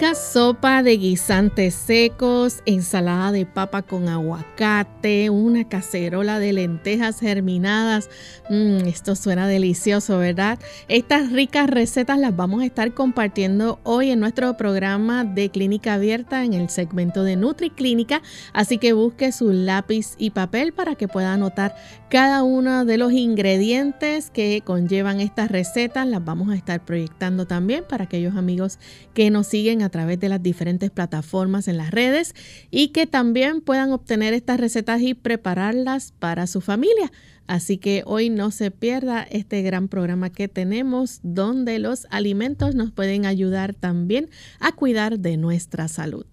Sopa de guisantes secos, ensalada de papa con aguacate, una cacerola de lentejas germinadas. Mm, esto suena delicioso, ¿verdad? Estas ricas recetas las vamos a estar compartiendo hoy en nuestro programa de Clínica Abierta en el segmento de NutriClínica. Así que busque su lápiz y papel para que pueda anotar cada uno de los ingredientes que conllevan estas recetas. Las vamos a estar proyectando también para aquellos amigos que nos siguen a través de las diferentes plataformas en las redes y que también puedan obtener estas recetas y prepararlas para su familia. Así que hoy no se pierda este gran programa que tenemos donde los alimentos nos pueden ayudar también a cuidar de nuestra salud.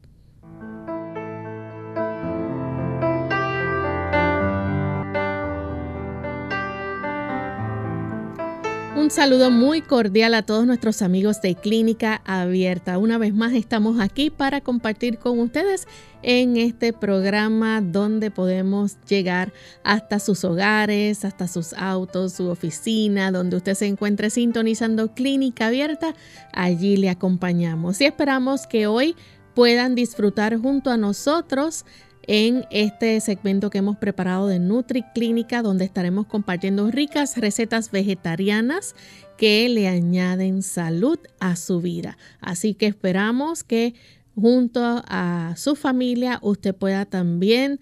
Un saludo muy cordial a todos nuestros amigos de Clínica Abierta. Una vez más estamos aquí para compartir con ustedes en este programa donde podemos llegar hasta sus hogares, hasta sus autos, su oficina, donde usted se encuentre sintonizando Clínica Abierta. Allí le acompañamos y esperamos que hoy puedan disfrutar junto a nosotros en este segmento que hemos preparado de Nutri Clínica, donde estaremos compartiendo ricas recetas vegetarianas que le añaden salud a su vida. Así que esperamos que junto a su familia usted pueda también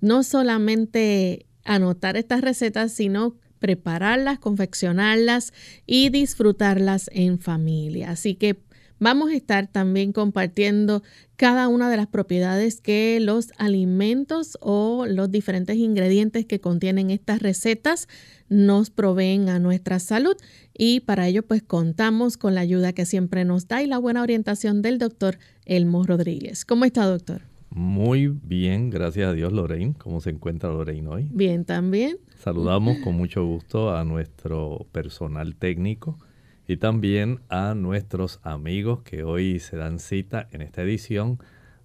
no solamente anotar estas recetas, sino prepararlas, confeccionarlas y disfrutarlas en familia. Así que Vamos a estar también compartiendo cada una de las propiedades que los alimentos o los diferentes ingredientes que contienen estas recetas nos proveen a nuestra salud y para ello pues contamos con la ayuda que siempre nos da y la buena orientación del doctor Elmo Rodríguez. ¿Cómo está doctor? Muy bien, gracias a Dios Lorraine. ¿Cómo se encuentra Lorraine hoy? Bien también. Saludamos con mucho gusto a nuestro personal técnico y también a nuestros amigos que hoy se dan cita en esta edición.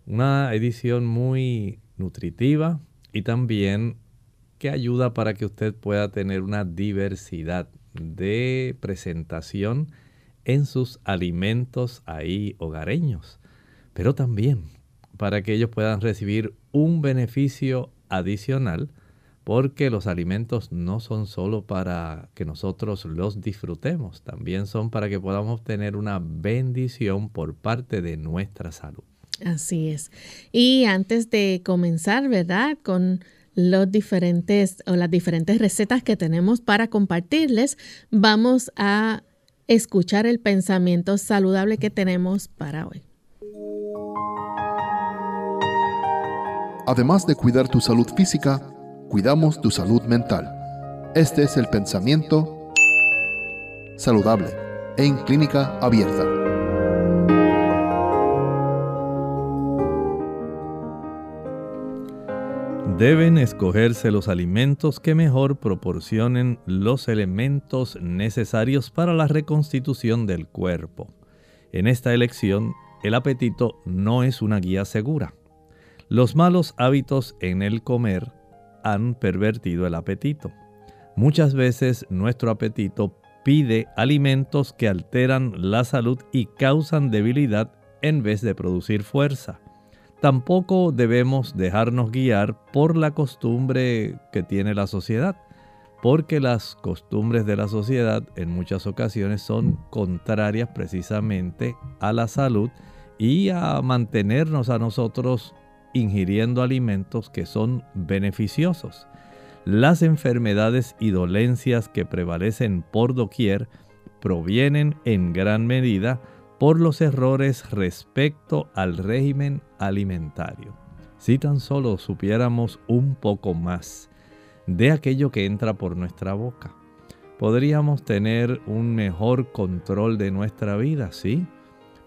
Una edición muy nutritiva y también que ayuda para que usted pueda tener una diversidad de presentación en sus alimentos ahí hogareños, pero también para que ellos puedan recibir un beneficio adicional porque los alimentos no son solo para que nosotros los disfrutemos, también son para que podamos obtener una bendición por parte de nuestra salud. Así es. Y antes de comenzar, ¿verdad? Con los diferentes o las diferentes recetas que tenemos para compartirles, vamos a escuchar el pensamiento saludable que tenemos para hoy. Además de cuidar tu salud física, cuidamos tu salud mental. Este es el pensamiento saludable en clínica abierta. Deben escogerse los alimentos que mejor proporcionen los elementos necesarios para la reconstitución del cuerpo. En esta elección, el apetito no es una guía segura. Los malos hábitos en el comer han pervertido el apetito. Muchas veces nuestro apetito pide alimentos que alteran la salud y causan debilidad en vez de producir fuerza. Tampoco debemos dejarnos guiar por la costumbre que tiene la sociedad, porque las costumbres de la sociedad en muchas ocasiones son contrarias precisamente a la salud y a mantenernos a nosotros ingiriendo alimentos que son beneficiosos. Las enfermedades y dolencias que prevalecen por doquier provienen en gran medida por los errores respecto al régimen alimentario. Si tan solo supiéramos un poco más de aquello que entra por nuestra boca. podríamos tener un mejor control de nuestra vida, ¿sí?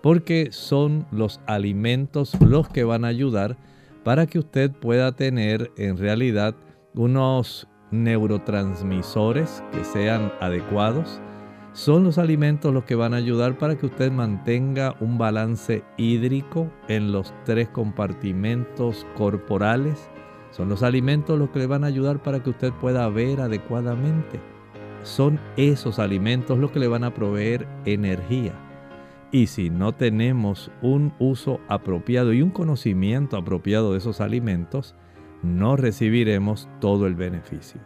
Porque son los alimentos los que van a ayudar para que usted pueda tener en realidad unos neurotransmisores que sean adecuados. Son los alimentos los que van a ayudar para que usted mantenga un balance hídrico en los tres compartimentos corporales. Son los alimentos los que le van a ayudar para que usted pueda ver adecuadamente. Son esos alimentos los que le van a proveer energía. Y si no tenemos un uso apropiado y un conocimiento apropiado de esos alimentos, no recibiremos todo el beneficio.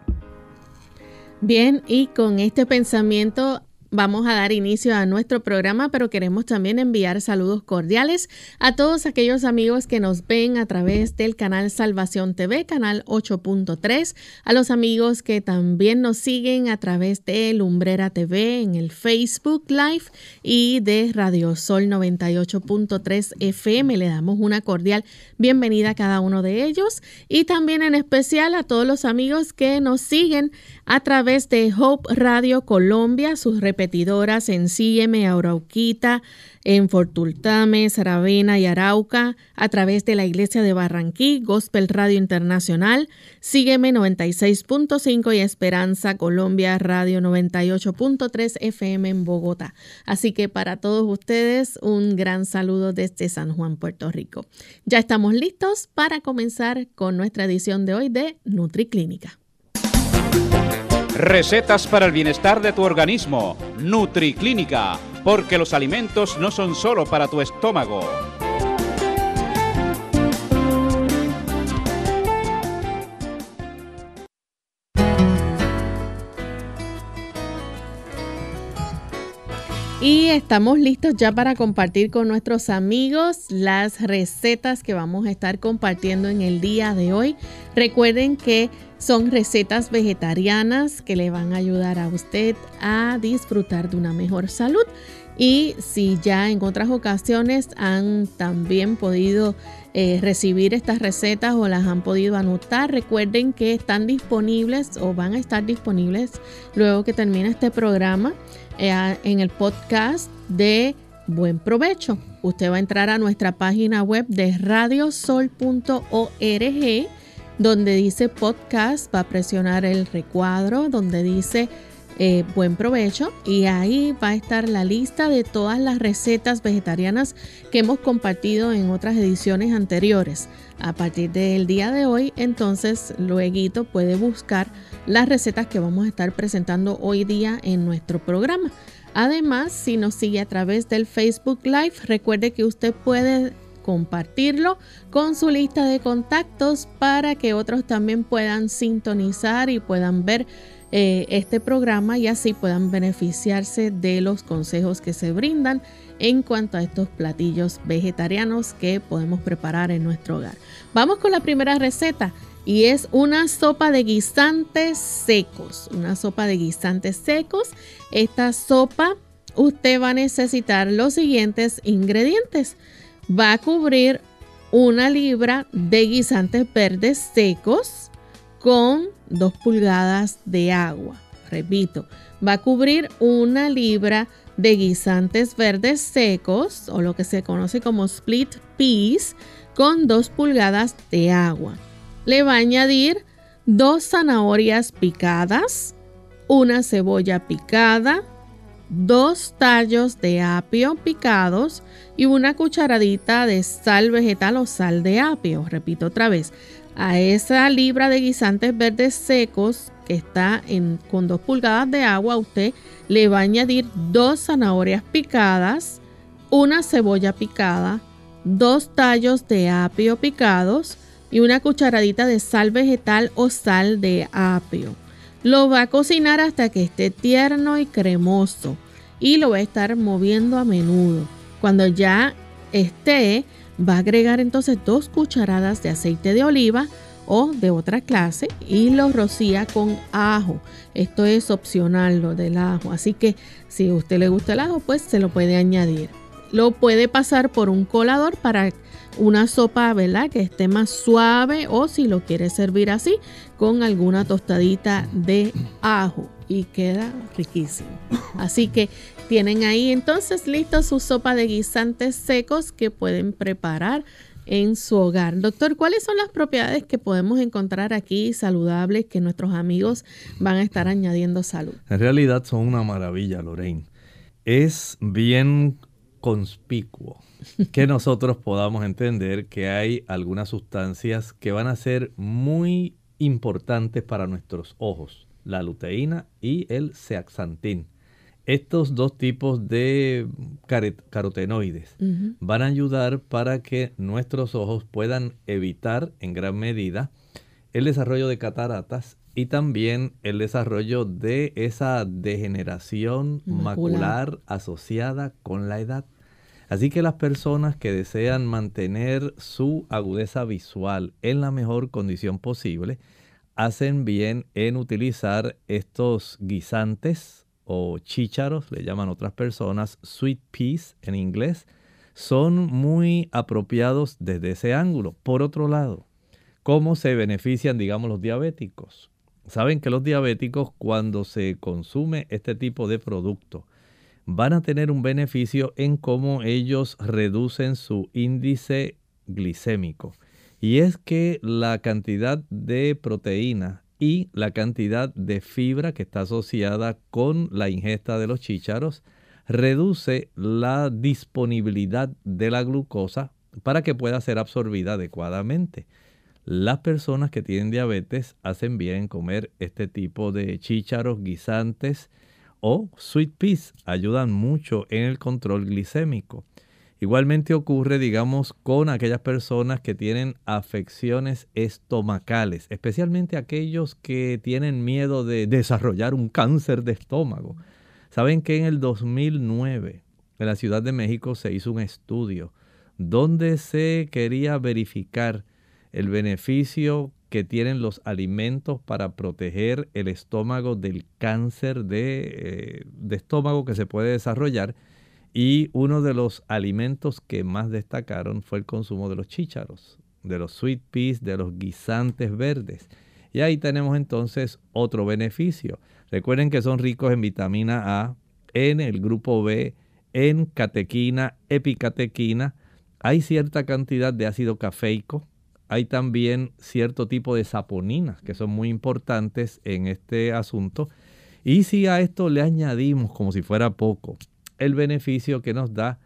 Bien, y con este pensamiento Vamos a dar inicio a nuestro programa, pero queremos también enviar saludos cordiales a todos aquellos amigos que nos ven a través del canal Salvación TV, canal 8.3, a los amigos que también nos siguen a través de Lumbrera TV en el Facebook Live y de Radio Sol 98.3 FM. Le damos una cordial bienvenida a cada uno de ellos y también en especial a todos los amigos que nos siguen a través de Hope Radio Colombia, sus repetidoras en Sígueme, Arauquita, en Fortultame, Saravena y Arauca, a través de la Iglesia de Barranquí, Gospel Radio Internacional, Sígueme 96.5 y Esperanza Colombia Radio 98.3 FM en Bogotá. Así que para todos ustedes un gran saludo desde San Juan, Puerto Rico. Ya estamos listos para comenzar con nuestra edición de hoy de NutriClínica. Recetas para el bienestar de tu organismo. NutriClínica, porque los alimentos no son solo para tu estómago. Y estamos listos ya para compartir con nuestros amigos las recetas que vamos a estar compartiendo en el día de hoy. Recuerden que son recetas vegetarianas que le van a ayudar a usted a disfrutar de una mejor salud. Y si ya en otras ocasiones han también podido eh, recibir estas recetas o las han podido anotar, recuerden que están disponibles o van a estar disponibles luego que termine este programa en el podcast de Buen Provecho. Usted va a entrar a nuestra página web de radiosol.org donde dice podcast, va a presionar el recuadro donde dice eh, buen provecho y ahí va a estar la lista de todas las recetas vegetarianas que hemos compartido en otras ediciones anteriores. A partir del día de hoy, entonces, luego puede buscar las recetas que vamos a estar presentando hoy día en nuestro programa. Además, si nos sigue a través del Facebook Live, recuerde que usted puede compartirlo con su lista de contactos para que otros también puedan sintonizar y puedan ver eh, este programa y así puedan beneficiarse de los consejos que se brindan en cuanto a estos platillos vegetarianos que podemos preparar en nuestro hogar. Vamos con la primera receta y es una sopa de guisantes secos. Una sopa de guisantes secos. Esta sopa usted va a necesitar los siguientes ingredientes. Va a cubrir una libra de guisantes verdes secos con 2 pulgadas de agua. Repito, va a cubrir una libra de guisantes verdes secos o lo que se conoce como split peas con 2 pulgadas de agua le va a añadir dos zanahorias picadas, una cebolla picada, dos tallos de apio picados y una cucharadita de sal vegetal o sal de apio. Repito otra vez, a esa libra de guisantes verdes secos que está en, con dos pulgadas de agua, usted le va a añadir dos zanahorias picadas, una cebolla picada, dos tallos de apio picados, y una cucharadita de sal vegetal o sal de apio. Lo va a cocinar hasta que esté tierno y cremoso y lo va a estar moviendo a menudo. Cuando ya esté, va a agregar entonces dos cucharadas de aceite de oliva o de otra clase y lo rocía con ajo. Esto es opcional lo del ajo, así que si a usted le gusta el ajo, pues se lo puede añadir. Lo puede pasar por un colador para una sopa, ¿verdad? Que esté más suave o si lo quiere servir así, con alguna tostadita de ajo. y queda riquísimo. Así que tienen ahí entonces listo su sopa de guisantes secos que pueden preparar en su hogar. Doctor, ¿cuáles son las propiedades que podemos encontrar aquí saludables que nuestros amigos van a estar añadiendo salud? En realidad son una maravilla, Lorraine. Es bien conspicuo que nosotros podamos entender que hay algunas sustancias que van a ser muy importantes para nuestros ojos, la luteína y el zeaxantín. Estos dos tipos de carotenoides van a ayudar para que nuestros ojos puedan evitar en gran medida el desarrollo de cataratas y también el desarrollo de esa degeneración macular asociada con la edad. Así que las personas que desean mantener su agudeza visual en la mejor condición posible, hacen bien en utilizar estos guisantes o chícharos, le llaman otras personas, sweet peas en inglés, son muy apropiados desde ese ángulo. Por otro lado, ¿cómo se benefician, digamos, los diabéticos? Saben que los diabéticos cuando se consume este tipo de producto van a tener un beneficio en cómo ellos reducen su índice glicémico. Y es que la cantidad de proteína y la cantidad de fibra que está asociada con la ingesta de los chícharos reduce la disponibilidad de la glucosa para que pueda ser absorbida adecuadamente. Las personas que tienen diabetes hacen bien en comer este tipo de chícharos, guisantes o sweet peas. Ayudan mucho en el control glicémico. Igualmente ocurre, digamos, con aquellas personas que tienen afecciones estomacales, especialmente aquellos que tienen miedo de desarrollar un cáncer de estómago. Saben que en el 2009 en la Ciudad de México se hizo un estudio donde se quería verificar el beneficio que tienen los alimentos para proteger el estómago del cáncer de, eh, de estómago que se puede desarrollar y uno de los alimentos que más destacaron fue el consumo de los chícharos, de los sweet peas, de los guisantes verdes. Y ahí tenemos entonces otro beneficio. Recuerden que son ricos en vitamina A, en el grupo B, en catequina, epicatequina. Hay cierta cantidad de ácido cafeico. Hay también cierto tipo de saponinas que son muy importantes en este asunto. Y si a esto le añadimos, como si fuera poco, el beneficio que nos da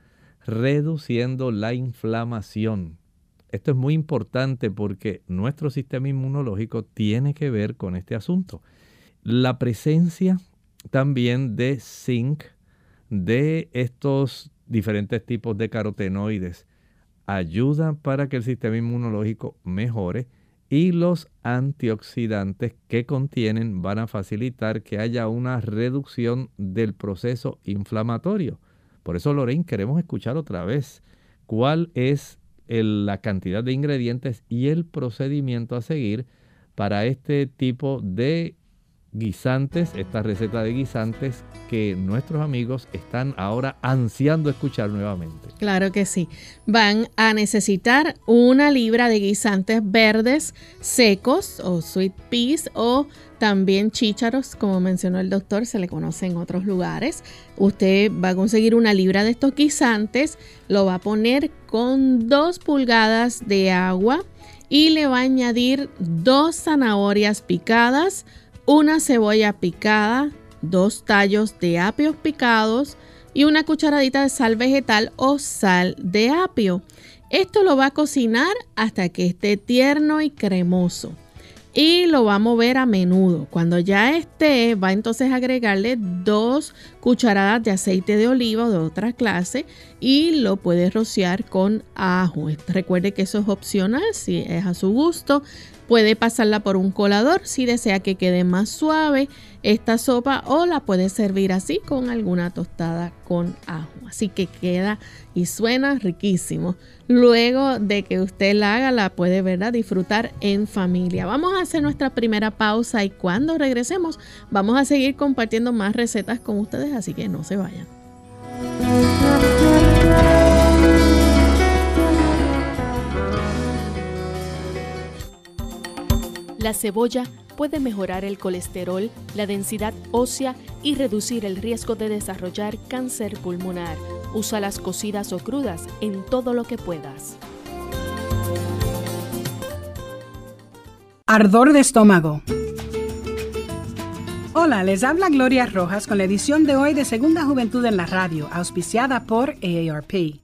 reduciendo la inflamación. Esto es muy importante porque nuestro sistema inmunológico tiene que ver con este asunto. La presencia también de zinc, de estos diferentes tipos de carotenoides, ayuda para que el sistema inmunológico mejore y los antioxidantes que contienen van a facilitar que haya una reducción del proceso inflamatorio. Por eso, Lorraine, queremos escuchar otra vez cuál es la cantidad de ingredientes y el procedimiento a seguir para este tipo de guisantes, esta receta de guisantes que nuestros amigos están ahora ansiando escuchar nuevamente. Claro que sí. Van a necesitar una libra de guisantes verdes secos o sweet peas o también chícharos, como mencionó el doctor, se le conoce en otros lugares. Usted va a conseguir una libra de estos guisantes, lo va a poner con dos pulgadas de agua y le va a añadir dos zanahorias picadas, una cebolla picada, dos tallos de apios picados y una cucharadita de sal vegetal o sal de apio. Esto lo va a cocinar hasta que esté tierno y cremoso y lo va a mover a menudo. Cuando ya esté, va entonces a agregarle dos cucharadas de aceite de oliva o de otra clase y lo puede rociar con ajo. Recuerde que eso es opcional, si es a su gusto. Puede pasarla por un colador si desea que quede más suave esta sopa o la puede servir así con alguna tostada con ajo. Así que queda y suena riquísimo. Luego de que usted la haga, la puede ¿verdad? disfrutar en familia. Vamos a hacer nuestra primera pausa y cuando regresemos vamos a seguir compartiendo más recetas con ustedes, así que no se vayan. La cebolla puede mejorar el colesterol, la densidad ósea y reducir el riesgo de desarrollar cáncer pulmonar. Usa las cocidas o crudas en todo lo que puedas. Ardor de estómago. Hola, les habla Gloria Rojas con la edición de hoy de Segunda Juventud en la Radio, auspiciada por AARP.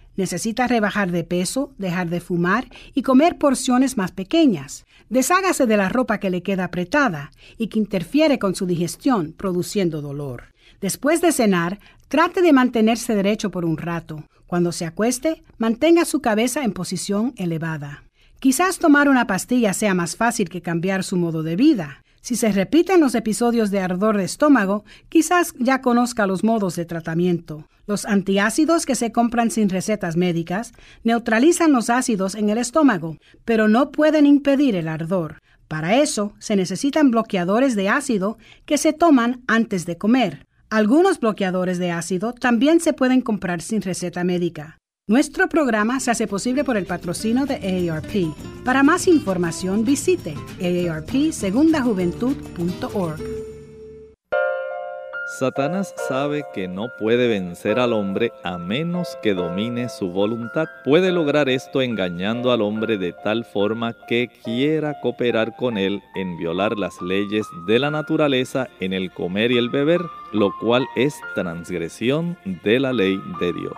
Necesita rebajar de peso, dejar de fumar y comer porciones más pequeñas. Deshágase de la ropa que le queda apretada y que interfiere con su digestión, produciendo dolor. Después de cenar, trate de mantenerse derecho por un rato. Cuando se acueste, mantenga su cabeza en posición elevada. Quizás tomar una pastilla sea más fácil que cambiar su modo de vida. Si se repiten los episodios de ardor de estómago, quizás ya conozca los modos de tratamiento. Los antiácidos que se compran sin recetas médicas neutralizan los ácidos en el estómago, pero no pueden impedir el ardor. Para eso se necesitan bloqueadores de ácido que se toman antes de comer. Algunos bloqueadores de ácido también se pueden comprar sin receta médica. Nuestro programa se hace posible por el patrocino de AARP. Para más información visite aarpsegundajuventud.org. Satanás sabe que no puede vencer al hombre a menos que domine su voluntad. Puede lograr esto engañando al hombre de tal forma que quiera cooperar con él en violar las leyes de la naturaleza en el comer y el beber, lo cual es transgresión de la ley de Dios.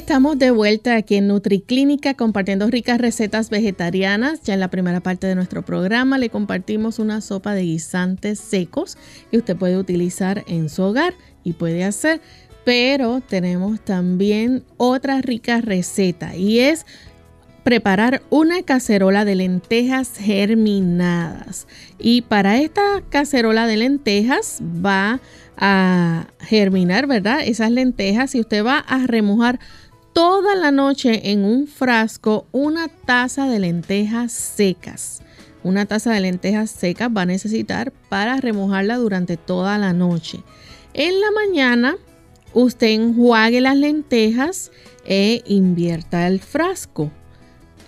estamos de vuelta aquí en NutriClínica compartiendo ricas recetas vegetarianas. Ya en la primera parte de nuestro programa le compartimos una sopa de guisantes secos que usted puede utilizar en su hogar y puede hacer. Pero tenemos también otra rica receta y es preparar una cacerola de lentejas germinadas. Y para esta cacerola de lentejas va a germinar, ¿verdad? Esas lentejas y usted va a remojar toda la noche en un frasco una taza de lentejas secas. Una taza de lentejas secas va a necesitar para remojarla durante toda la noche. En la mañana usted enjuague las lentejas e invierta el frasco.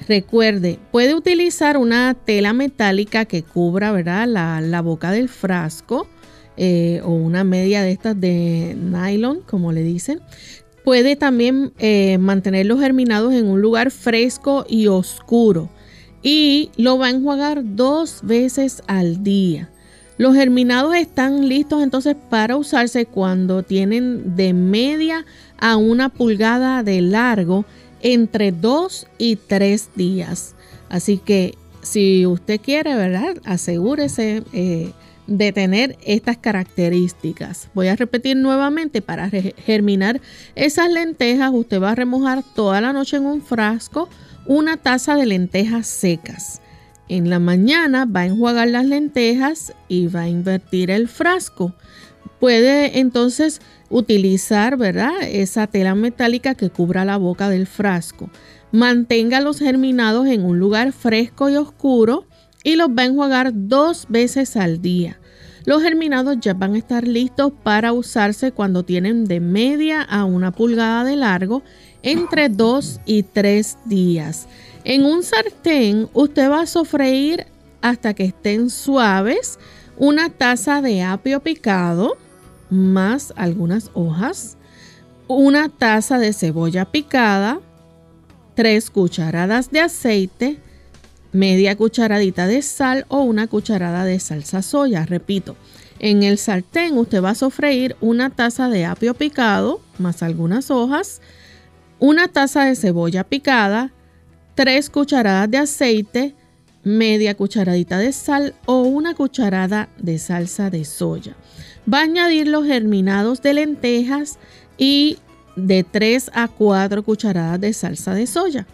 Recuerde, puede utilizar una tela metálica que cubra ¿verdad? La, la boca del frasco eh, o una media de estas de nylon, como le dicen. Puede también eh, mantener los germinados en un lugar fresco y oscuro y lo va a enjuagar dos veces al día. Los germinados están listos entonces para usarse cuando tienen de media a una pulgada de largo entre dos y tres días. Así que si usted quiere, ¿verdad? Asegúrese eh, de tener estas características. Voy a repetir nuevamente, para germinar esas lentejas, usted va a remojar toda la noche en un frasco una taza de lentejas secas. En la mañana va a enjuagar las lentejas y va a invertir el frasco. Puede entonces utilizar, ¿verdad? Esa tela metálica que cubra la boca del frasco. Mantenga los germinados en un lugar fresco y oscuro y los va a enjuagar dos veces al día. Los germinados ya van a estar listos para usarse cuando tienen de media a una pulgada de largo entre dos y tres días. En un sartén usted va a sofreír hasta que estén suaves una taza de apio picado más algunas hojas, una taza de cebolla picada, tres cucharadas de aceite, media cucharadita de sal o una cucharada de salsa soya. Repito, en el sartén usted va a sofreír una taza de apio picado más algunas hojas, una taza de cebolla picada, tres cucharadas de aceite, media cucharadita de sal o una cucharada de salsa de soya. Va a añadir los germinados de lentejas y de 3 a 4 cucharadas de salsa de soya.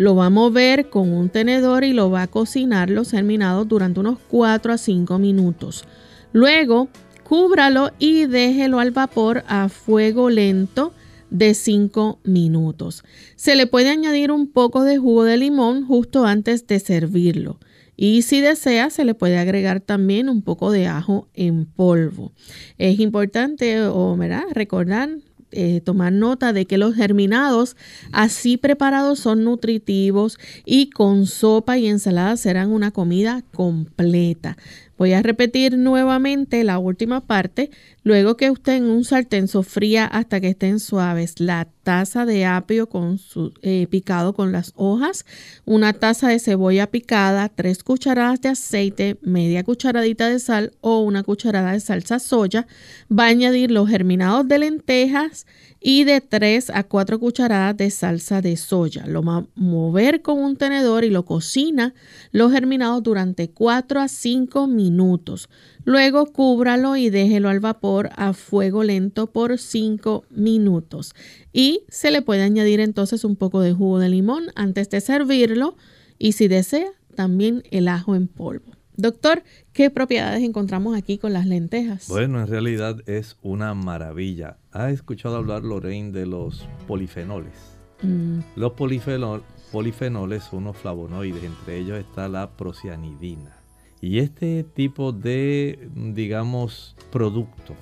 Lo va a mover con un tenedor y lo va a cocinar los germinados durante unos 4 a 5 minutos. Luego, cúbralo y déjelo al vapor a fuego lento de 5 minutos. Se le puede añadir un poco de jugo de limón justo antes de servirlo. Y si desea, se le puede agregar también un poco de ajo en polvo. Es importante o, recordar eh, tomar nota de que los germinados así preparados son nutritivos y con sopa y ensalada serán una comida completa. Voy a repetir nuevamente la última parte. Luego que usted en un sartén sofría hasta que estén suaves la taza de apio con su, eh, picado con las hojas, una taza de cebolla picada, tres cucharadas de aceite, media cucharadita de sal o una cucharada de salsa soya. Va a añadir los germinados de lentejas y de 3 a 4 cucharadas de salsa de soya. Lo va a mover con un tenedor y lo cocina los germinados durante 4 a 5 minutos. Luego cúbralo y déjelo al vapor a fuego lento por 5 minutos. Y se le puede añadir entonces un poco de jugo de limón antes de servirlo y si desea también el ajo en polvo. Doctor, ¿qué propiedades encontramos aquí con las lentejas? Bueno, en realidad es una maravilla. ¿Ha escuchado hablar, Lorraine, de los polifenoles? Mm. Los polifenoles son unos flavonoides, entre ellos está la procianidina. Y este tipo de, digamos, producto,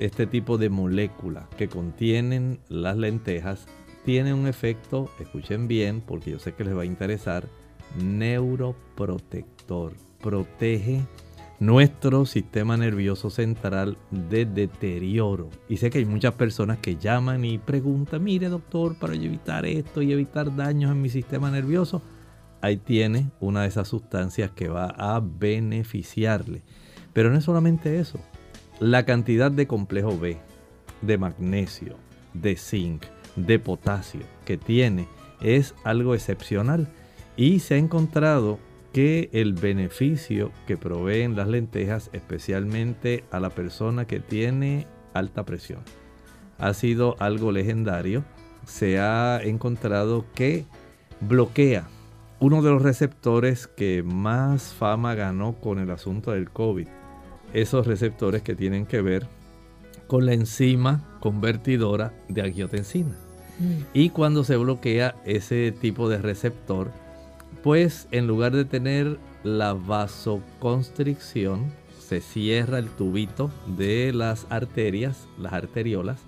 este tipo de molécula que contienen las lentejas, tiene un efecto, escuchen bien, porque yo sé que les va a interesar, neuroprotector protege nuestro sistema nervioso central de deterioro. Y sé que hay muchas personas que llaman y preguntan, mire doctor, para evitar esto y evitar daños en mi sistema nervioso, ahí tiene una de esas sustancias que va a beneficiarle. Pero no es solamente eso, la cantidad de complejo B, de magnesio, de zinc, de potasio que tiene es algo excepcional y se ha encontrado que el beneficio que proveen las lentejas, especialmente a la persona que tiene alta presión, ha sido algo legendario. Se ha encontrado que bloquea uno de los receptores que más fama ganó con el asunto del COVID. Esos receptores que tienen que ver con la enzima convertidora de angiotensina. Mm. Y cuando se bloquea ese tipo de receptor, pues en lugar de tener la vasoconstricción, se cierra el tubito de las arterias, las arteriolas,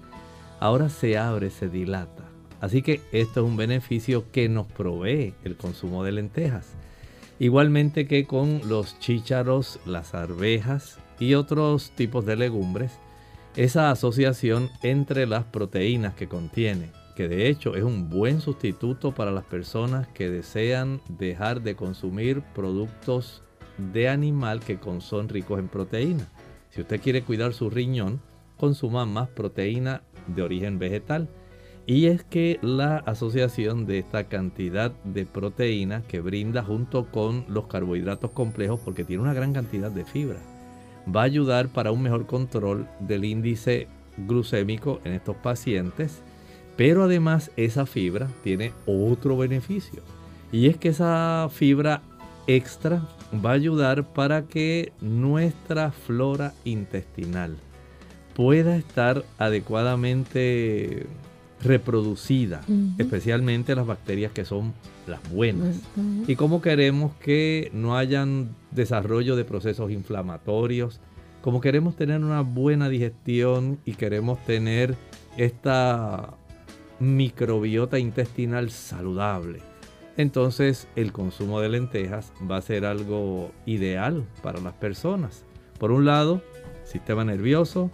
ahora se abre, se dilata. Así que esto es un beneficio que nos provee el consumo de lentejas. Igualmente que con los chícharos, las arvejas y otros tipos de legumbres, esa asociación entre las proteínas que contiene que de hecho es un buen sustituto para las personas que desean dejar de consumir productos de animal que son ricos en proteína. Si usted quiere cuidar su riñón, consuma más proteína de origen vegetal. Y es que la asociación de esta cantidad de proteína que brinda junto con los carbohidratos complejos, porque tiene una gran cantidad de fibra, va a ayudar para un mejor control del índice glucémico en estos pacientes pero además esa fibra tiene otro beneficio. Y es que esa fibra extra va a ayudar para que nuestra flora intestinal pueda estar adecuadamente reproducida, especialmente las bacterias que son las buenas. Y cómo queremos que no hayan desarrollo de procesos inflamatorios, como queremos tener una buena digestión y queremos tener esta microbiota intestinal saludable. Entonces el consumo de lentejas va a ser algo ideal para las personas. Por un lado, sistema nervioso,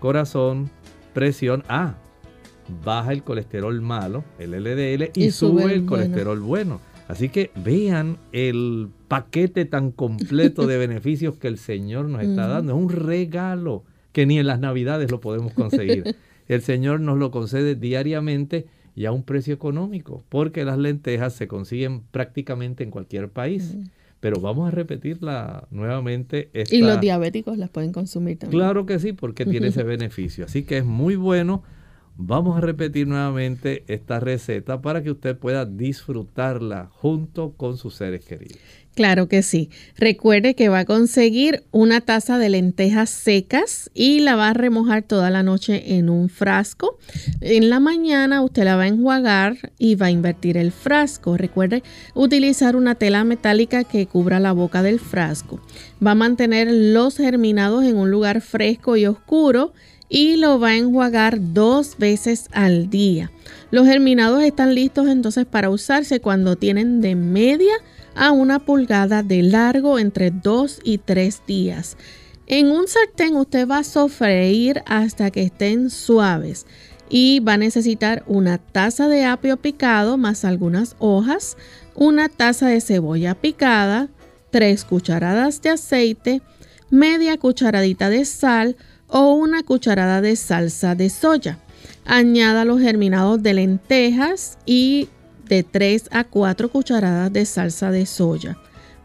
corazón, presión. Ah, baja el colesterol malo, el LDL, y, sube, el, colesterol bueno. Así que vean el paquete tan completo de beneficios que el Señor nos está dando. Es un regalo que ni en las Navidades lo podemos conseguir. El Señor nos lo concede diariamente y a un precio económico, porque las lentejas se consiguen prácticamente en cualquier país. Pero vamos a repetirla nuevamente. Y los diabéticos las pueden consumir también. Claro que sí, porque tiene ese beneficio. Así que es muy bueno Vamos a repetir nuevamente esta receta para que usted pueda disfrutarla junto con sus seres queridos. Claro que sí. Recuerde que va a conseguir una taza de lentejas secas y la va a remojar toda la noche en un frasco. En la mañana usted la va a enjuagar y va a invertir el frasco. Recuerde utilizar una tela metálica que cubra la boca del frasco. Va a mantener los germinados en un lugar fresco y oscuro y lo va a enjuagar dos veces al día. Los germinados están listos entonces para usarse cuando tienen de media una pulgada de largo entre dos y tres días. En un sartén usted va a sofreír hasta que estén suaves y va a necesitar una taza de apio picado más algunas hojas, una taza de cebolla picada, tres cucharadas de aceite, media cucharadita de sal, o una cucharada de salsa de soya. Añada los germinados de lentejas y de 3 a 4 cucharadas de salsa de soya.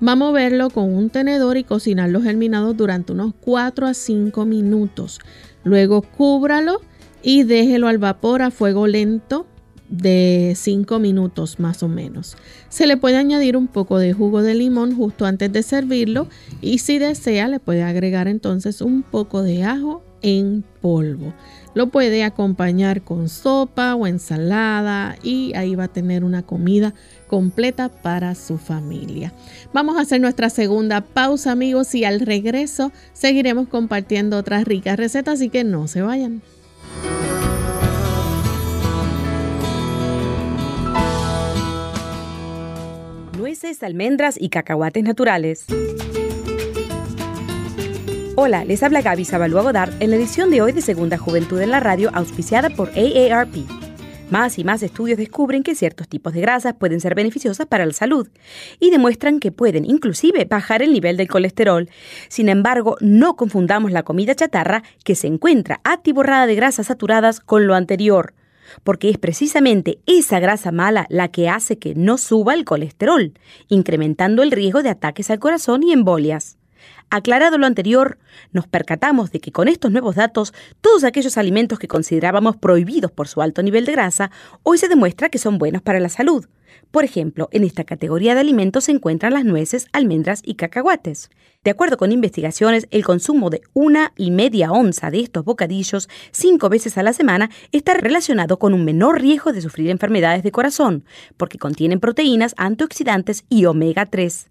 Va a moverlo con un tenedor y cocinar los germinados durante unos 4 a 5 minutos. Luego cúbralo y déjelo al vapor a fuego lento de 5 minutos más o menos. Se le puede añadir un poco de jugo de limón justo antes de servirlo y si desea le puede agregar entonces un poco de ajo en polvo. Lo puede acompañar con sopa o ensalada y ahí va a tener una comida completa para su familia. Vamos a hacer nuestra segunda pausa amigos y al regreso seguiremos compartiendo otras ricas recetas así que no se vayan. nueces, almendras y cacahuates naturales. Hola, les habla Gaby Zabalúa Godard en la edición de hoy de Segunda Juventud en la Radio, auspiciada por AARP. Más y más estudios descubren que ciertos tipos de grasas pueden ser beneficiosas para la salud y demuestran que pueden inclusive bajar el nivel del colesterol. Sin embargo, no confundamos la comida chatarra que se encuentra atiborrada de grasas saturadas con lo anterior porque es precisamente esa grasa mala la que hace que no suba el colesterol, incrementando el riesgo de ataques al corazón y embolias. Aclarado lo anterior, nos percatamos de que con estos nuevos datos, todos aquellos alimentos que considerábamos prohibidos por su alto nivel de grasa, hoy se demuestra que son buenos para la salud. Por ejemplo, en esta categoría de alimentos se encuentran las nueces, almendras y cacahuates. De acuerdo con investigaciones, el consumo de una y media onza de estos bocadillos cinco veces a la semana está relacionado con un menor riesgo de sufrir enfermedades de corazón, porque contienen proteínas, antioxidantes y omega 3.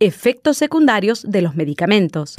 Efectos secundarios de los medicamentos.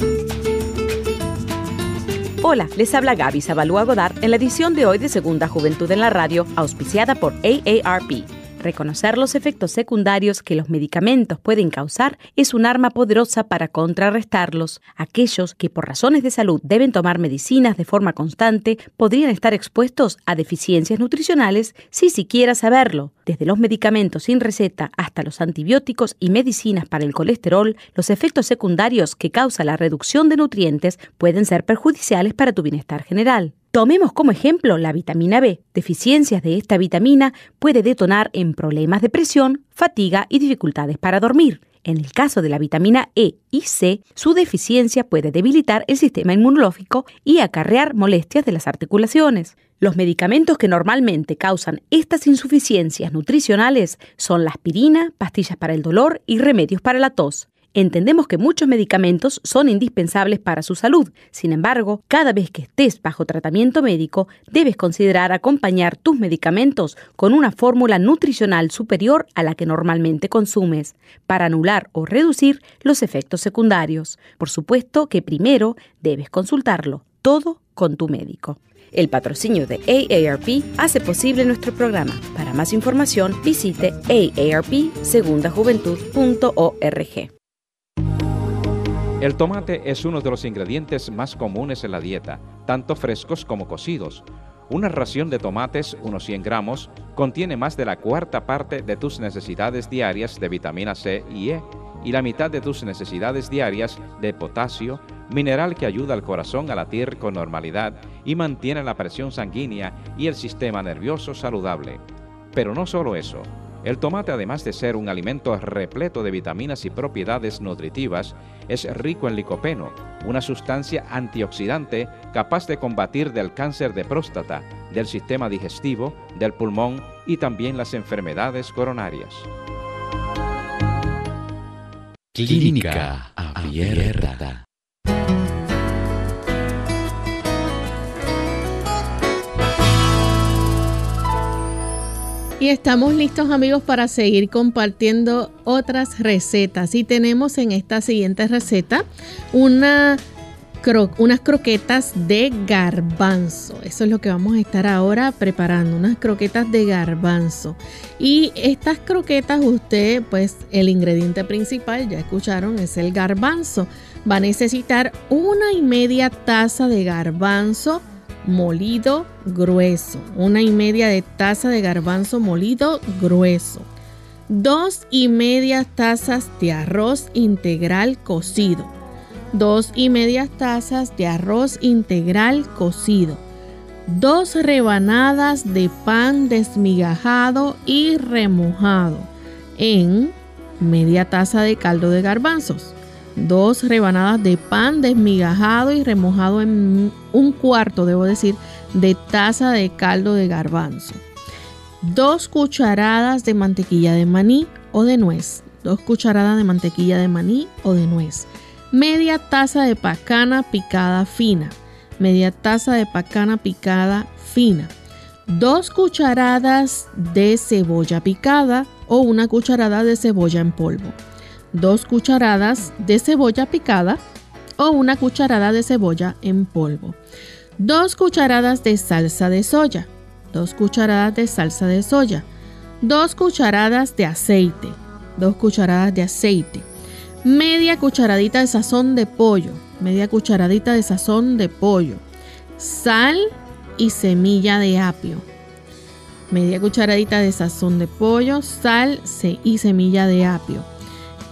Hola, les habla Gaby Zabalúa Godard en la edición de hoy de Segunda Juventud en la Radio, auspiciada por AARP. Reconocer los efectos secundarios que los medicamentos pueden causar es un arma poderosa para contrarrestarlos. Aquellos que por razones de salud deben tomar medicinas de forma constante podrían estar expuestos a deficiencias nutricionales sin siquiera saberlo. Desde los medicamentos sin receta hasta los antibióticos y medicinas para el colesterol, los efectos secundarios que causa la reducción de nutrientes pueden ser perjudiciales para tu bienestar general. Tomemos como ejemplo la vitamina B. Deficiencias de esta vitamina puede detonar en problemas de presión, fatiga y dificultades para dormir. En el caso de la vitamina E y C, su deficiencia puede debilitar el sistema inmunológico y acarrear molestias de las articulaciones. Los medicamentos que normalmente causan estas insuficiencias nutricionales son la aspirina, pastillas para el dolor y remedios para la tos. Entendemos que muchos medicamentos son indispensables para su salud. Sin embargo, cada vez que estés bajo tratamiento médico, debes considerar acompañar tus medicamentos con una fórmula nutricional superior a la que normalmente consumes, para anular o reducir los efectos secundarios. Por supuesto que primero debes consultarlo, todo con tu médico. El patrocinio de AARP hace posible nuestro programa. Para más información, visite aarpsegundajuventud.org. El tomate es uno de los ingredientes más comunes en la dieta, tanto frescos como cocidos. Una ración de tomates, unos 100 gramos, contiene más de la cuarta parte de tus necesidades diarias de vitamina C y E y la mitad de tus necesidades diarias de potasio, mineral que ayuda al corazón a latir con normalidad y mantiene la presión sanguínea y el sistema nervioso saludable. Pero no solo eso. El tomate, además de ser un alimento repleto de vitaminas y propiedades nutritivas, es rico en licopeno, una sustancia antioxidante capaz de combatir del cáncer de próstata, del sistema digestivo, del pulmón y también las enfermedades coronarias. Clínica Abierta. Y estamos listos amigos para seguir compartiendo otras recetas. Y tenemos en esta siguiente receta una unas croquetas de garbanzo. Eso es lo que vamos a estar ahora preparando, unas croquetas de garbanzo. Y estas croquetas usted, pues el ingrediente principal, ya escucharon, es el garbanzo. Va a necesitar una y media taza de garbanzo molido grueso. Una y media de taza de garbanzo molido grueso. Dos y media tazas de arroz integral cocido. Dos y media tazas de arroz integral cocido. Dos rebanadas de pan desmigajado y remojado en media taza de caldo de garbanzos dos rebanadas de pan desmigajado y remojado en un cuarto, debo decir, de taza de caldo de garbanzo. Dos cucharadas de mantequilla de maní o de nuez. Dos cucharadas de mantequilla de maní o de nuez. Media taza de pacana picada fina. Media taza de pacana picada fina. Dos cucharadas de cebolla picada o una cucharada de cebolla en polvo dos cucharadas de cebolla picada o una cucharada de cebolla en polvo, dos cucharadas de salsa de soya, dos cucharadas de salsa de soya, dos cucharadas de aceite, dos cucharadas de aceite, media cucharadita de sazón de pollo, media cucharadita de sazón de pollo, sal y semilla de apio, media cucharadita de sazón de pollo, sal y semilla de apio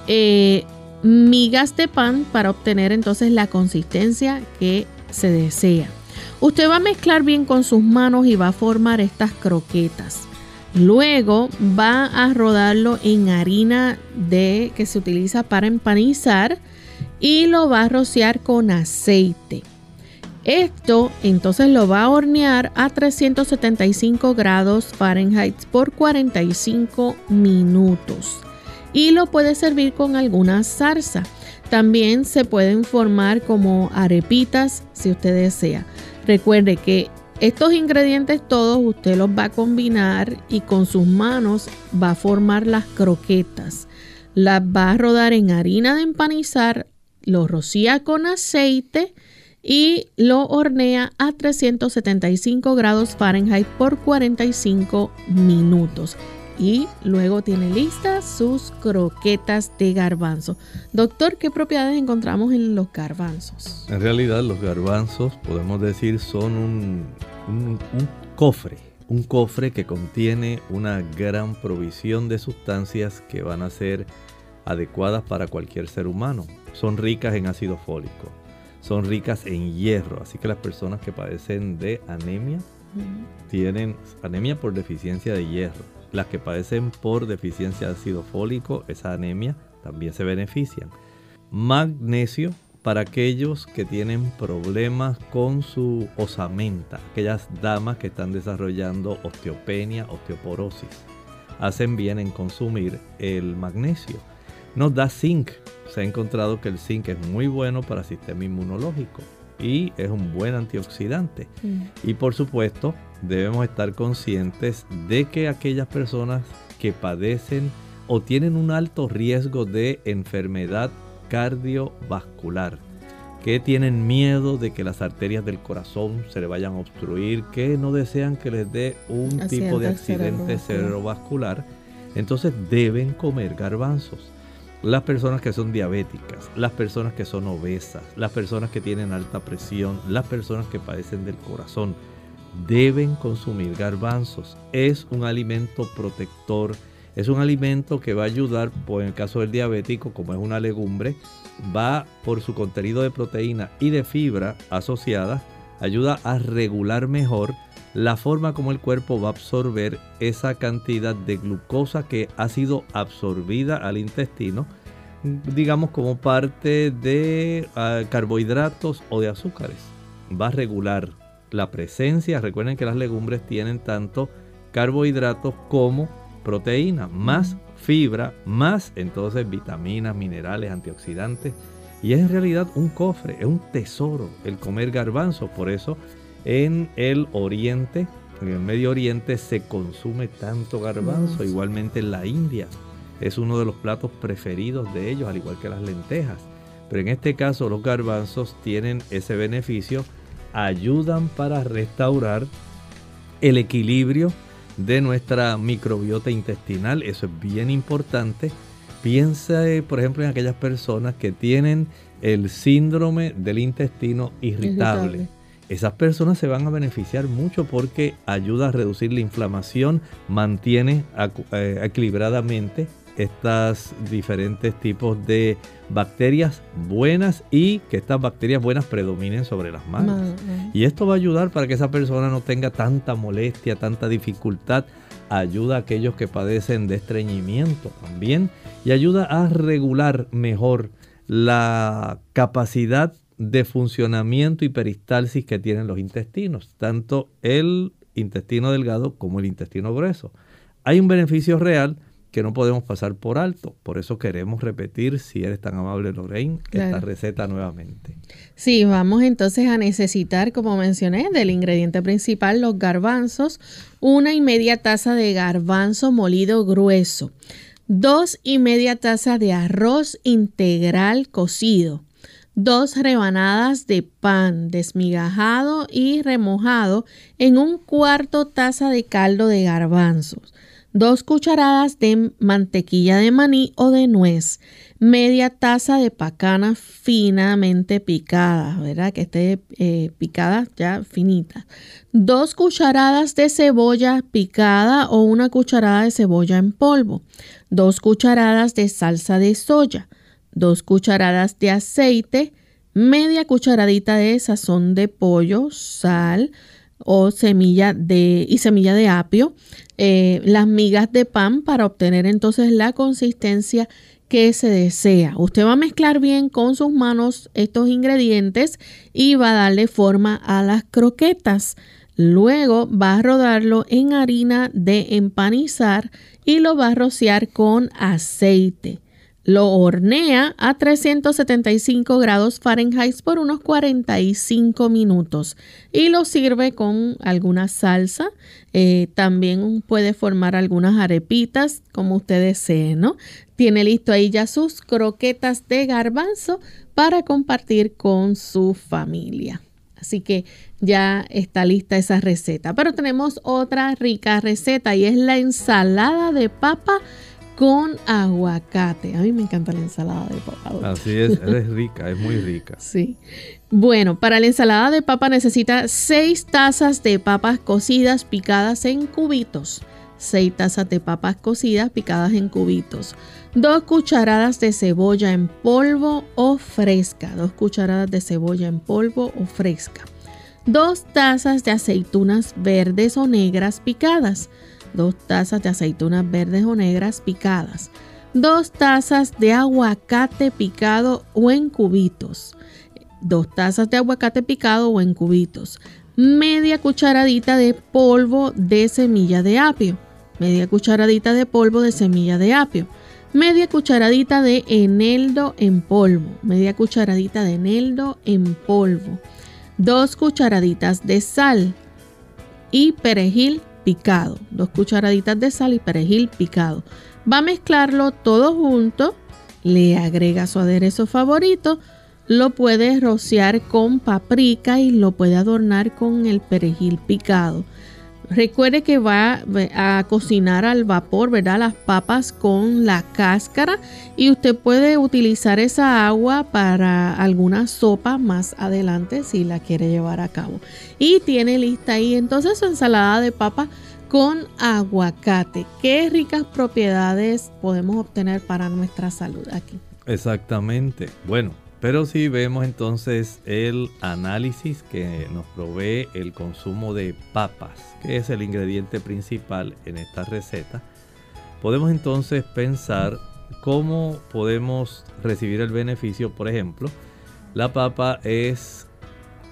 eh, migas de pan para obtener entonces la consistencia que se desea. Usted va a mezclar bien con sus manos y va a formar estas croquetas. Luego va a rodarlo en harina de que se utiliza para empanizar y lo va a rociar con aceite. Esto entonces lo va a hornear a 375 grados Fahrenheit por 45 minutos y lo puede servir con alguna salsa. También se pueden formar como arepitas si usted desea. Recuerde que estos ingredientes todos usted los va a combinar y con sus manos va a formar las croquetas. Las va a rodar en harina de empanizar, lo rocía con aceite y lo hornea a 375 grados Fahrenheit por 45 minutos y luego tiene listas sus croquetas de garbanzo. Doctor, ¿qué propiedades encontramos en los garbanzos? En realidad los garbanzos podemos decir son un, un, cofre, un cofre que contiene una gran provisión de sustancias que van a ser adecuadas para cualquier ser humano. Son ricas en ácido fólico, son ricas en hierro, así que las personas que padecen de anemia tienen anemia por deficiencia de hierro. Las que padecen por deficiencia de ácido fólico, esa anemia, también se benefician. Magnesio para aquellos que tienen problemas con su osamenta, aquellas damas que están desarrollando osteopenia, osteoporosis. Hacen bien en consumir el magnesio. Nos da zinc. Se ha encontrado que el zinc es muy bueno para el sistema inmunológico y es un buen antioxidante. Mm. Y por supuesto, debemos estar conscientes de que aquellas personas que padecen o tienen un alto riesgo de enfermedad cardiovascular, que tienen miedo de que las arterias del corazón se le vayan a obstruir, que no desean que les dé un tipo de accidente cerebrovascular, entonces deben comer garbanzos. Las personas que son diabéticas, las personas que son obesas, las personas que tienen alta presión, las personas que padecen del corazón, deben consumir garbanzos. Es un alimento protector es un alimento que va a ayudar, pues en el caso del diabético, como es una legumbre, va por su contenido de proteína y de fibra asociada, ayuda a regular mejor la forma como el cuerpo va a absorber esa cantidad de glucosa que ha sido absorbida al intestino, digamos como parte de ah, carbohidratos o de azúcares. Va a regular la presencia, recuerden que las legumbres tienen tanto carbohidratos como proteína, más fibra, más entonces vitaminas, minerales, antioxidantes. Y es en realidad un cofre, es un tesoro el comer garbanzo. Por eso en el oriente, en el Medio Oriente se consume tanto garbanzo, igualmente en la India. Es uno de los platos preferidos de ellos, al igual que las lentejas. Pero en este caso los garbanzos tienen ese beneficio, ayudan para restaurar el equilibrio de nuestra microbiota intestinal. Eso es bien importante. Piensa, por ejemplo, en aquellas personas que tienen el síndrome del intestino irritable. Esas personas se van a beneficiar mucho porque ayuda a reducir la inflamación, mantiene eh, equilibradamente estos diferentes tipos de bacterias buenas y que estas bacterias buenas predominen sobre las malas. Y esto va a ayudar para que esa persona no tenga tanta molestia, tanta dificultad. Ayuda a aquellos que padecen de estreñimiento también y ayuda a regular mejor la capacidad de funcionamiento y peristalsis que tienen los intestinos, tanto el intestino delgado como el intestino grueso. Hay un beneficio real que no podemos pasar por alto. Por eso queremos repetir, si eres tan amable Lorraine, esta receta nuevamente. Sí, vamos entonces a necesitar, como mencioné, del ingrediente principal, los garbanzos, una y media taza de garbanzo molido grueso, dos y media taza de arroz integral cocido, dos rebanadas de pan desmigajado y remojado en un cuarto taza de caldo de garbanzos 2 cucharadas de mantequilla de maní o de nuez, media taza de pacana finamente picada, ¿verdad? Que esté eh, picada ya finita. 2 cucharadas de cebolla picada o una cucharada de cebolla en polvo. 2 cucharadas de salsa de soya. 2 cucharadas de aceite. Media cucharadita de sazón de pollo, sal, o semilla de, y semilla de apio, eh, las migas de pan para obtener entonces la consistencia que se desea. Usted va a mezclar bien con sus manos estos ingredientes y va a darle forma a las croquetas. Luego va a rodarlo en harina de empanizar y lo va a rociar con aceite. Lo hornea a 375 grados Fahrenheit por unos 45 minutos y lo sirve con alguna salsa. Eh, también puede formar algunas arepitas como usted desee, ¿no? Tiene listo ahí ya sus croquetas de garbanzo para compartir con su familia. Así que ya está lista esa receta. Pero tenemos otra rica receta y es la ensalada de papa con aguacate. A mí me encanta la ensalada de papa. Así es, es rica, es muy rica. Sí. Bueno, para la ensalada de papa necesita 6 tazas de papas cocidas picadas en cubitos, 6 tazas de papas cocidas picadas en cubitos, 2 cucharadas de cebolla en polvo o fresca, 2 cucharadas de cebolla en polvo o fresca, 2 tazas de aceitunas verdes o negras picadas, 2 tazas de aceitunas verdes o negras picadas, 2 tazas de aguacate picado o en cubitos, 2 tazas de aguacate picado o en cubitos, media cucharadita de polvo de semilla de apio, media cucharadita de polvo de semilla de apio, media cucharadita de eneldo en polvo, media cucharadita de eneldo en polvo, dos cucharaditas de sal y perejil picado, dos cucharaditas de sal y perejil picado. Va a mezclarlo todo junto, le agrega su aderezo favorito, lo puede rociar con paprika y lo puede adornar con el perejil picado. Recuerde que va a cocinar al vapor, ¿verdad? Las papas con la cáscara y usted puede utilizar esa agua para alguna sopa más adelante si la quiere llevar a cabo. Y tiene lista ahí entonces su ensalada de papa con aguacate. Qué ricas propiedades podemos obtener para nuestra salud aquí. Exactamente. Bueno, pero si vemos entonces el análisis que nos provee el consumo de papas, que es el ingrediente principal en esta receta, podemos entonces pensar cómo podemos recibir el beneficio. Por ejemplo, la papa es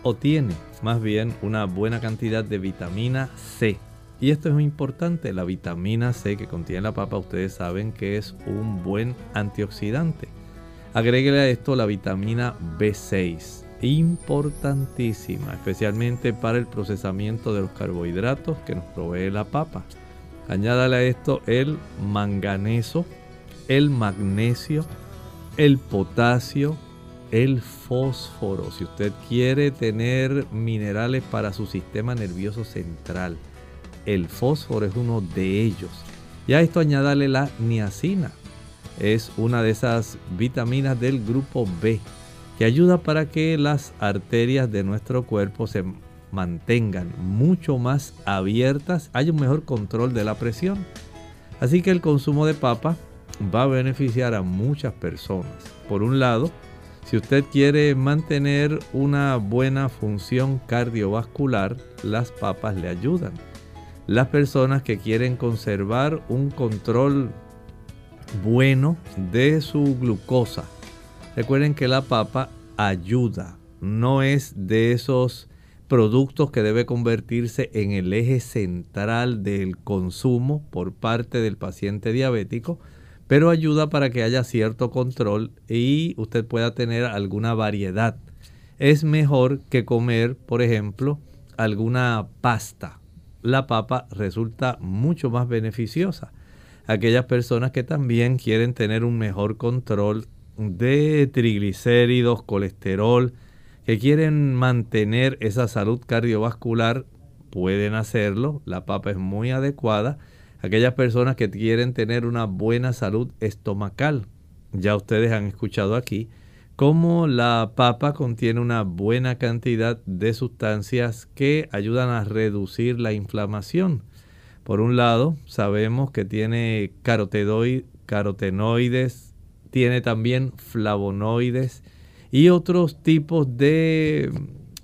o tiene más bien una buena cantidad de vitamina C. Y esto es muy importante, la vitamina C que contiene la papa, ustedes saben que es un buen antioxidante. Agréguele a esto la vitamina B6, importantísima, especialmente para el procesamiento de los carbohidratos que nos provee la papa. Añádale a esto el manganeso, el magnesio, el potasio, el fósforo. Si usted quiere tener minerales para su sistema nervioso central, el fósforo es uno de ellos. Y a esto añádale la niacina es una de esas vitaminas del grupo B que ayuda para que las arterias de nuestro cuerpo se mantengan mucho más abiertas, haya un mejor control de la presión. Así que el consumo de papa va a beneficiar a muchas personas. Por un lado, si usted quiere mantener una buena función cardiovascular, las papas le ayudan. Las personas que quieren conservar un control bueno de su glucosa. Recuerden que la papa ayuda, no es de esos productos que debe convertirse en el eje central del consumo por parte del paciente diabético, pero ayuda para que haya cierto control y usted pueda tener alguna variedad. Es mejor que comer, por ejemplo, alguna pasta. La papa resulta mucho más beneficiosa aquellas personas que también quieren tener un mejor control de triglicéridos, colesterol, que quieren mantener esa salud cardiovascular, pueden hacerlo. La papa es muy adecuada. Aquellas personas que quieren tener una buena salud estomacal, ya ustedes han escuchado aquí cómo la papa contiene una buena cantidad de sustancias que ayudan a reducir la inflamación. Por un lado, sabemos que tiene carotenoides, tiene también flavonoides y otros tipos de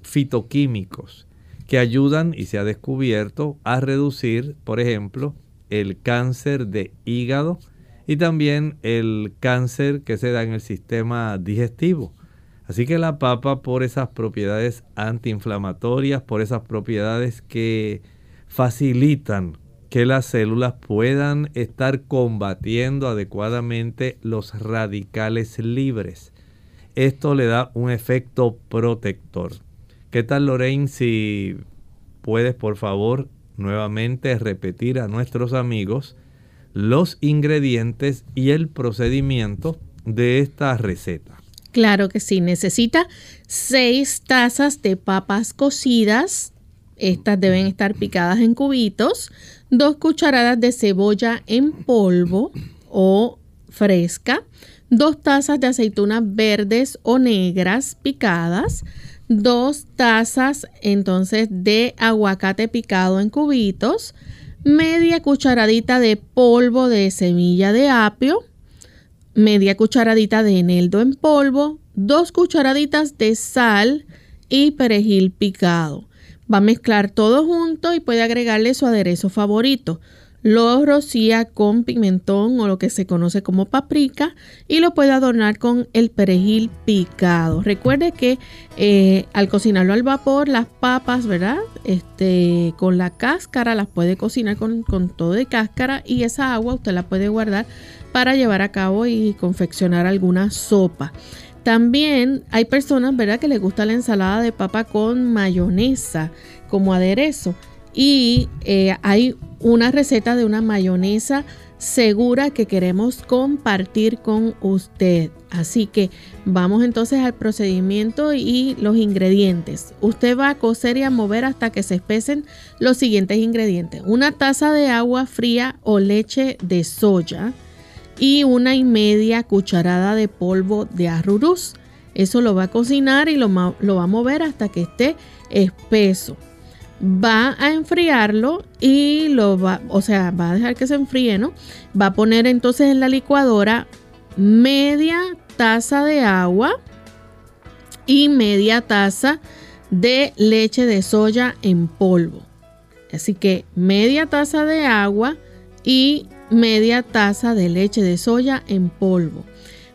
fitoquímicos que ayudan y se ha descubierto a reducir, por ejemplo, el cáncer de hígado y también el cáncer que se da en el sistema digestivo. Así que la papa por esas propiedades antiinflamatorias, por esas propiedades que facilitan que las células puedan estar combatiendo adecuadamente los radicales libres. Esto le da un efecto protector. ¿Qué tal Lorraine si puedes por favor nuevamente repetir a nuestros amigos los ingredientes y el procedimiento de esta receta? Claro que sí, necesita 6 tazas de papas cocidas. Estas deben estar picadas en cubitos 2 cucharadas de cebolla en polvo o fresca, 2 tazas de aceitunas verdes o negras picadas, 2 tazas entonces de aguacate picado en cubitos, media cucharadita de polvo de semilla de apio, media cucharadita de eneldo en polvo, dos cucharaditas de sal y perejil picado. Va a mezclar todo junto y puede agregarle su aderezo favorito. Lo rocía con pimentón o lo que se conoce como paprika y lo puede adornar con el perejil picado. Recuerde que eh, al cocinarlo al vapor, las papas, ¿verdad? Este, con la cáscara las puede cocinar con, con todo de cáscara y esa agua usted la puede guardar para llevar a cabo y confeccionar alguna sopa. También hay personas, ¿verdad?, que les gusta la ensalada de papa con mayonesa como aderezo. Y eh, hay una receta de una mayonesa segura que queremos compartir con usted. Así que vamos entonces al procedimiento y los ingredientes. Usted va a cocer y a mover hasta que se espesen los siguientes ingredientes. Una taza de agua fría o leche de soya y una y media cucharada de polvo de arrurús. Eso lo va a cocinar y lo, lo va a mover hasta que esté espeso. Va a enfriarlo y lo va, o sea, va a dejar que se enfríe, ¿no? Va a poner entonces en la licuadora media taza de agua y media taza de leche de soya en polvo. Así que media taza de agua y media taza de leche de soya en polvo.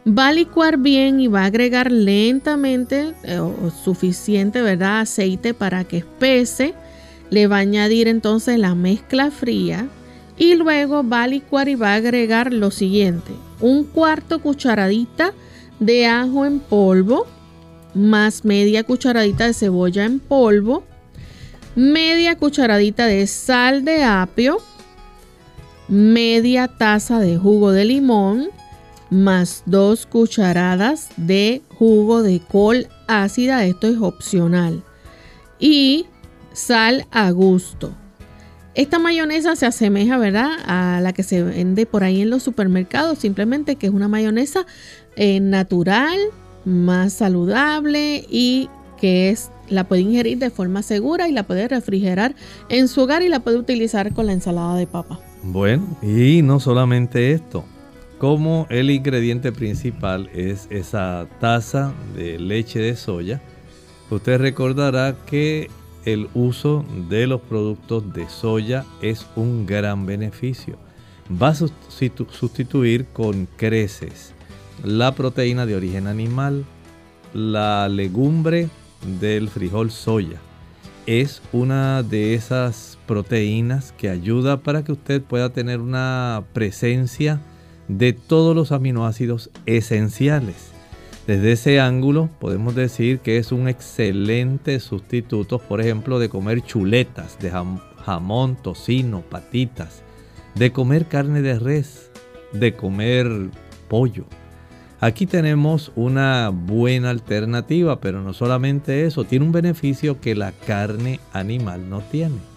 Va a licuar bien y va a agregar lentamente eh, o suficiente, ¿verdad? Aceite para que espese. Le va a añadir entonces la mezcla fría y luego va a licuar y va a agregar lo siguiente. Un cuarto cucharadita de ajo en polvo más media cucharadita de cebolla en polvo, media cucharadita de sal de apio, media taza de jugo de limón más dos cucharadas de jugo de col ácida, esto es opcional, y sal a gusto. Esta mayonesa se asemeja, ¿verdad?, a la que se vende por ahí en los supermercados, simplemente que es una mayonesa eh, natural, más saludable y que es la puede ingerir de forma segura y la puede refrigerar en su hogar y la puede utilizar con la ensalada de papa. Bueno, y no solamente esto, como el ingrediente principal es esa taza de leche de soya, usted recordará que el uso de los productos de soya es un gran beneficio. Va a sustituir con creces la proteína de origen animal, la legumbre del frijol soya. Es una de esas proteínas que ayuda para que usted pueda tener una presencia de todos los aminoácidos esenciales. Desde ese ángulo podemos decir que es un excelente sustituto, por ejemplo, de comer chuletas, de jamón, tocino, patitas, de comer carne de res, de comer pollo. Aquí tenemos una buena alternativa, pero no solamente eso, tiene un beneficio que la carne animal no tiene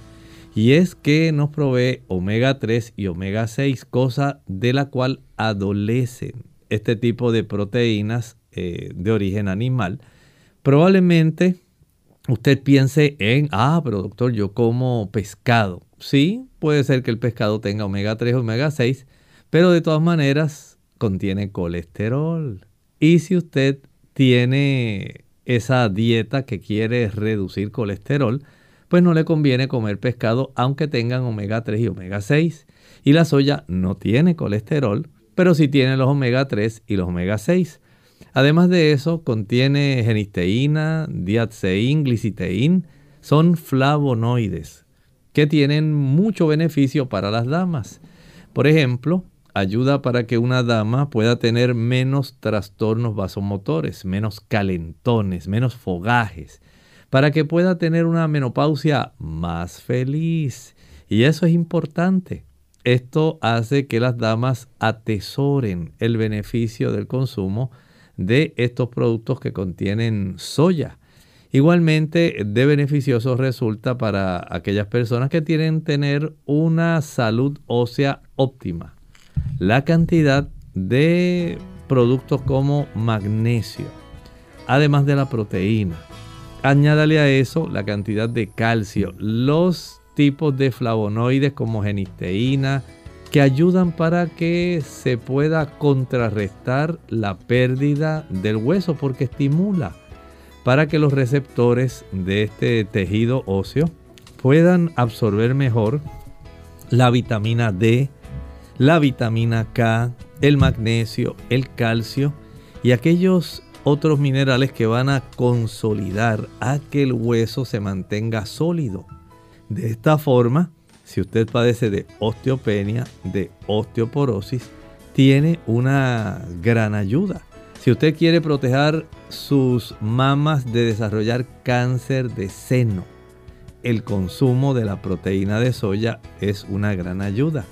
y es que nos provee omega 3 y omega 6, cosa de la cual adolecen este tipo de proteínas eh, de origen animal. Probablemente usted piense en, ah, pero doctor, yo como pescado. Sí, puede ser que el pescado tenga omega 3 o omega 6, pero de todas maneras contiene colesterol. Y si usted tiene esa dieta que quiere reducir colesterol, pues no le conviene comer pescado aunque tengan omega 3 y omega 6. Y la soya no tiene colesterol, pero sí tiene los omega 3 y los omega 6. Además de eso, contiene genisteína, diatseín, gliciteín, son flavonoides que tienen mucho beneficio para las damas. Por ejemplo, ayuda para que una dama pueda tener menos trastornos vasomotores, menos calentones, menos fogajes para que pueda tener una menopausia más feliz. Y eso es importante. Esto hace que las damas atesoren el beneficio del consumo de estos productos que contienen soya. Igualmente de beneficioso resulta para aquellas personas que tienen tener una salud ósea óptima. La cantidad de productos como magnesio, además de la proteína, Añádale a eso la cantidad de calcio. Los tipos de flavonoides como genisteína que ayudan para que se pueda contrarrestar la pérdida del hueso porque estimula para que los receptores de este tejido óseo puedan absorber mejor la vitamina D, la vitamina K, el magnesio, el calcio y aquellos otros minerales que van a consolidar a que el hueso se mantenga sólido. De esta forma, si usted padece de osteopenia, de osteoporosis, tiene una gran ayuda. Si usted quiere proteger sus mamas de desarrollar cáncer de seno, el consumo de la proteína de soya es una gran ayuda.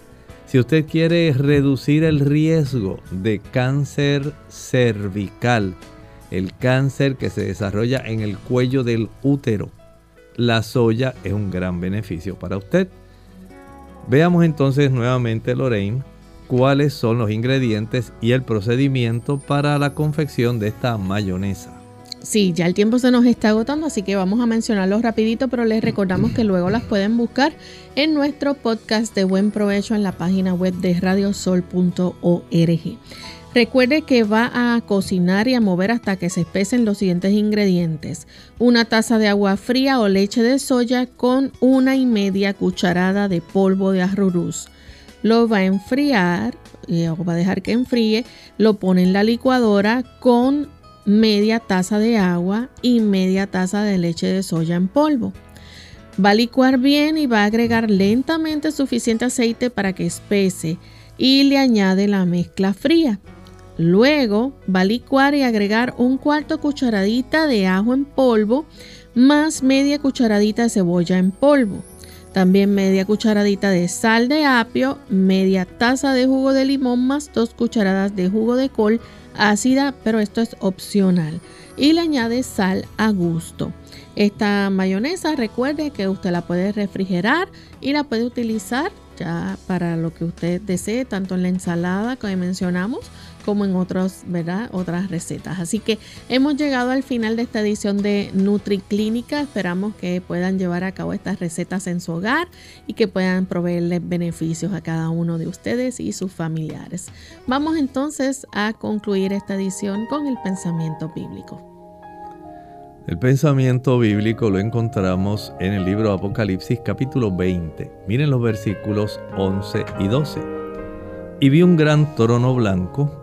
Si usted quiere reducir el riesgo de cáncer cervical, el cáncer que se desarrolla en el cuello del útero, la soya es un gran beneficio para usted. Veamos entonces nuevamente, Lorraine, cuáles son los ingredientes y el procedimiento para la confección de esta mayonesa. Sí, ya el tiempo se nos está agotando, así que vamos a mencionarlos rapidito, pero les recordamos que luego las pueden buscar en nuestro podcast de Buen Provecho en la página web de radiosol.org. Recuerde que va a cocinar y a mover hasta que se espesen los siguientes ingredientes. Una taza de agua fría o leche de soya con una y media cucharada de polvo de arroz. Lo va a enfriar, o va a dejar que enfríe, lo pone en la licuadora con media taza de agua y media taza de leche de soya en polvo. Va a licuar bien y va a agregar lentamente suficiente aceite para que espese y le añade la mezcla fría. Luego va a licuar y agregar un cuarto cucharadita de ajo en polvo más media cucharadita de cebolla en polvo. También media cucharadita de sal de apio, media taza de jugo de limón más dos cucharadas de jugo de col ácida, pero esto es opcional. Y le añade sal a gusto. Esta mayonesa recuerde que usted la puede refrigerar y la puede utilizar ya para lo que usted desee, tanto en la ensalada que mencionamos como en otros, ¿verdad? otras recetas. Así que hemos llegado al final de esta edición de NutriClínica. Esperamos que puedan llevar a cabo estas recetas en su hogar y que puedan proveerles beneficios a cada uno de ustedes y sus familiares. Vamos entonces a concluir esta edición con el pensamiento bíblico. El pensamiento bíblico lo encontramos en el libro Apocalipsis capítulo 20. Miren los versículos 11 y 12. Y vi un gran trono blanco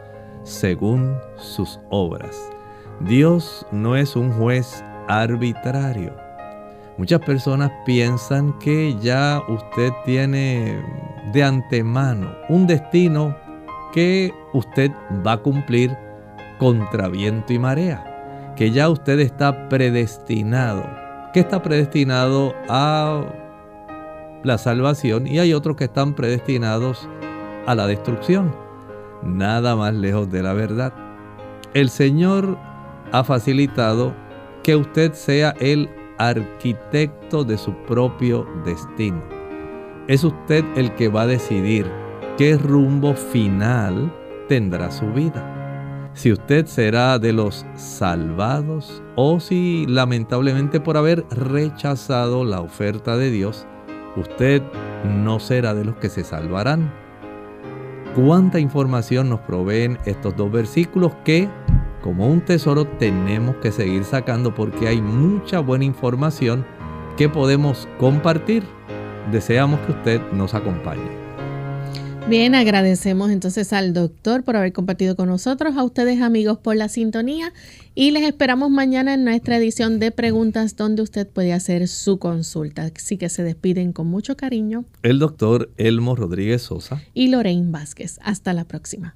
según sus obras. Dios no es un juez arbitrario. Muchas personas piensan que ya usted tiene de antemano un destino que usted va a cumplir contra viento y marea, que ya usted está predestinado, que está predestinado a la salvación y hay otros que están predestinados a la destrucción nada más lejos de la verdad. El Señor ha facilitado que usted sea el arquitecto de su propio destino. Es usted el que va a decidir qué rumbo final tendrá su vida. Si usted será de los salvados o si lamentablemente por haber rechazado la oferta de Dios, usted no será de los que se salvarán cuánta información nos proveen estos dos versículos que como un tesoro tenemos que seguir sacando porque hay mucha buena información que podemos compartir. Deseamos que usted nos acompañe. Bien, agradecemos entonces al doctor por haber compartido con nosotros, a ustedes amigos por la sintonía y les esperamos mañana en nuestra edición de preguntas donde usted puede hacer su consulta. Así que se despiden con mucho cariño. El doctor Elmo Rodríguez Sosa y Lorraine Vázquez. Hasta la próxima.